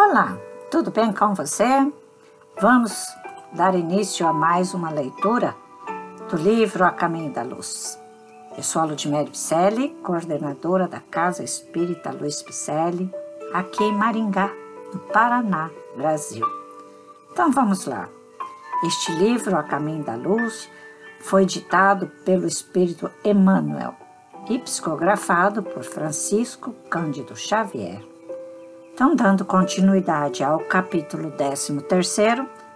Olá, tudo bem com você? Vamos dar início a mais uma leitura do livro A Caminho da Luz. Eu sou a Ludmere Picelli, coordenadora da Casa Espírita Luiz Picelli, aqui em Maringá, no Paraná, Brasil. Então vamos lá. Este livro, A Caminho da Luz, foi ditado pelo Espírito Emmanuel e psicografado por Francisco Cândido Xavier. Então, dando continuidade ao capítulo 13,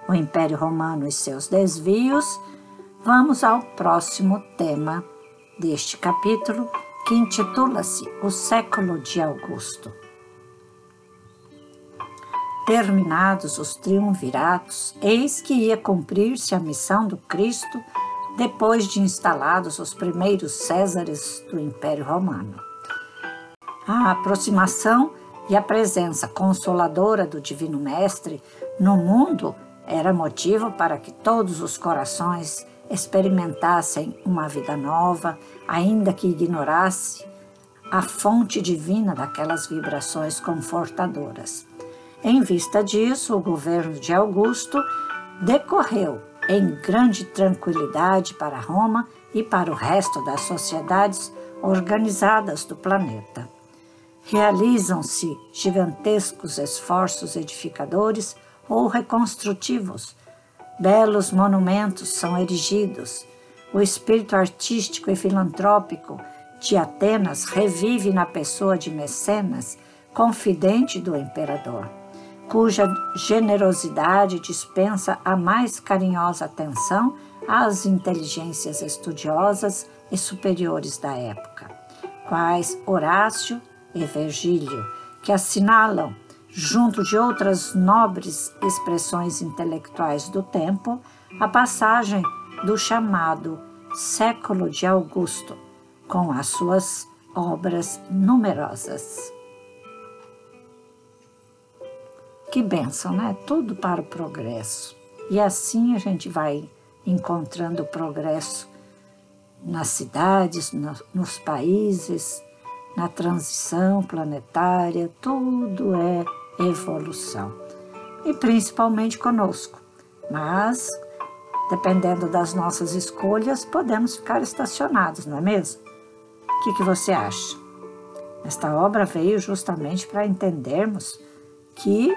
o Império Romano e seus desvios, vamos ao próximo tema deste capítulo, que intitula-se O Século de Augusto. Terminados os triunviratos, eis que ia cumprir-se a missão do Cristo depois de instalados os primeiros Césares do Império Romano. A aproximação e a presença consoladora do Divino Mestre no mundo era motivo para que todos os corações experimentassem uma vida nova, ainda que ignorasse a fonte divina daquelas vibrações confortadoras. Em vista disso, o governo de Augusto decorreu em grande tranquilidade para Roma e para o resto das sociedades organizadas do planeta. Realizam-se gigantescos esforços edificadores ou reconstrutivos. Belos monumentos são erigidos. O espírito artístico e filantrópico de Atenas revive na pessoa de Mecenas, confidente do imperador cuja generosidade dispensa a mais carinhosa atenção às inteligências estudiosas e superiores da época, quais Horácio e Virgílio, que assinalam, junto de outras nobres expressões intelectuais do tempo, a passagem do chamado século de Augusto, com as suas obras numerosas. Que bênção, né? Tudo para o progresso. E assim a gente vai encontrando o progresso nas cidades, nos países, na transição planetária, tudo é evolução. E principalmente conosco. Mas, dependendo das nossas escolhas, podemos ficar estacionados, não é mesmo? O que, que você acha? Esta obra veio justamente para entendermos que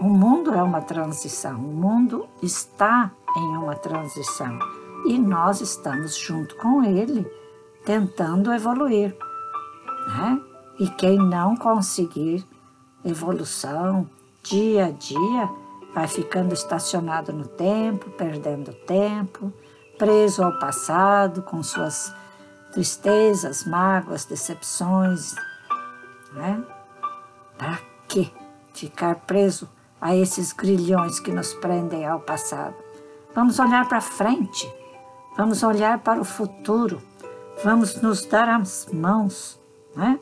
o mundo é uma transição, o mundo está em uma transição e nós estamos junto com ele tentando evoluir. Né? E quem não conseguir evolução dia a dia vai ficando estacionado no tempo, perdendo tempo, preso ao passado com suas tristezas, mágoas, decepções. Né? Para quê? Ficar preso a esses grilhões que nos prendem ao passado. Vamos olhar para frente, vamos olhar para o futuro, vamos nos dar as mãos. Né?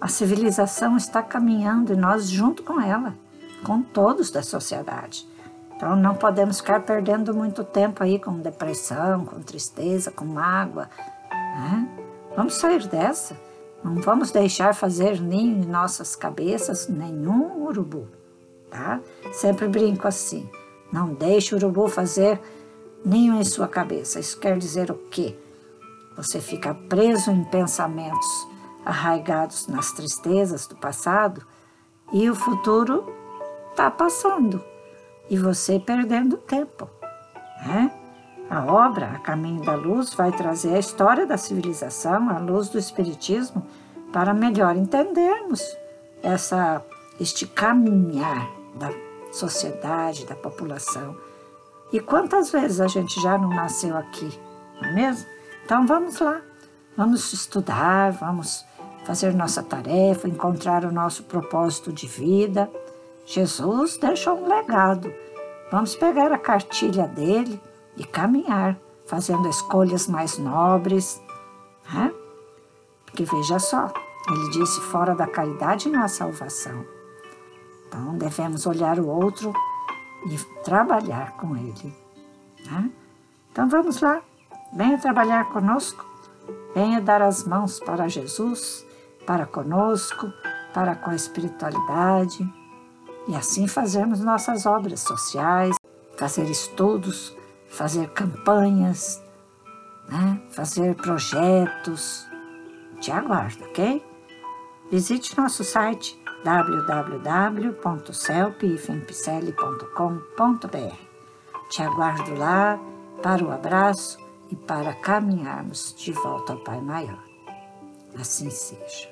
A civilização está caminhando e nós junto com ela, com todos da sociedade. Então não podemos ficar perdendo muito tempo aí com depressão, com tristeza, com mágoa. Né? Vamos sair dessa. Não vamos deixar fazer ninho em nossas cabeças nenhum urubu tá? Sempre brinco assim. Não deixe o urubu fazer ninho em sua cabeça. Isso quer dizer o quê? Você fica preso em pensamentos arraigados nas tristezas do passado e o futuro está passando e você perdendo tempo, né? A obra A Caminho da Luz vai trazer a história da civilização à luz do Espiritismo para melhor entendermos essa, este caminhar da sociedade, da população. E quantas vezes a gente já não nasceu aqui, não é mesmo? Então vamos lá, vamos estudar, vamos fazer nossa tarefa, encontrar o nosso propósito de vida. Jesus deixou um legado. Vamos pegar a cartilha dele e caminhar, fazendo escolhas mais nobres. Né? Porque veja só, ele disse: fora da caridade não há salvação. Então, devemos olhar o outro e trabalhar com ele. Né? Então, vamos lá. Venha trabalhar conosco. Venha dar as mãos para Jesus, para conosco, para com a espiritualidade. e assim fazermos nossas obras sociais, fazer estudos, fazer campanhas, né? fazer projetos. Te aguardo, ok? Visite nosso site www.celpifempicele.com.br. Te aguardo lá para o abraço e para caminharmos de volta ao Pai Maior. Assim seja.